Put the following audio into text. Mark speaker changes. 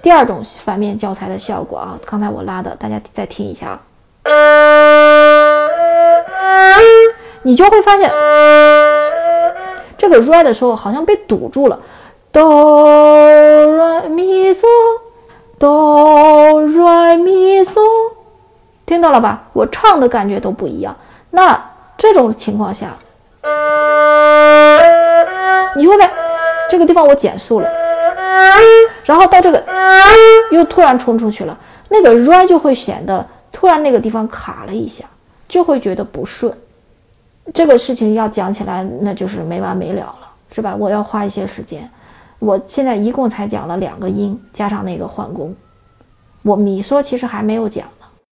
Speaker 1: 第二种反面教材的效果啊，刚才我拉的，大家再听一下啊，你就会发现这个 re 的时候好像被堵住了哆 re mi so do re mi so，听到了吧？我唱的感觉都不一样。那这种情况下，你会发现这个地方我减速了。然后到这个又突然冲出去了，那个 r 就会显得突然那个地方卡了一下，就会觉得不顺。这个事情要讲起来，那就是没完没了了，是吧？我要花一些时间。我现在一共才讲了两个音，加上那个换弓。我米嗦其实还没有讲。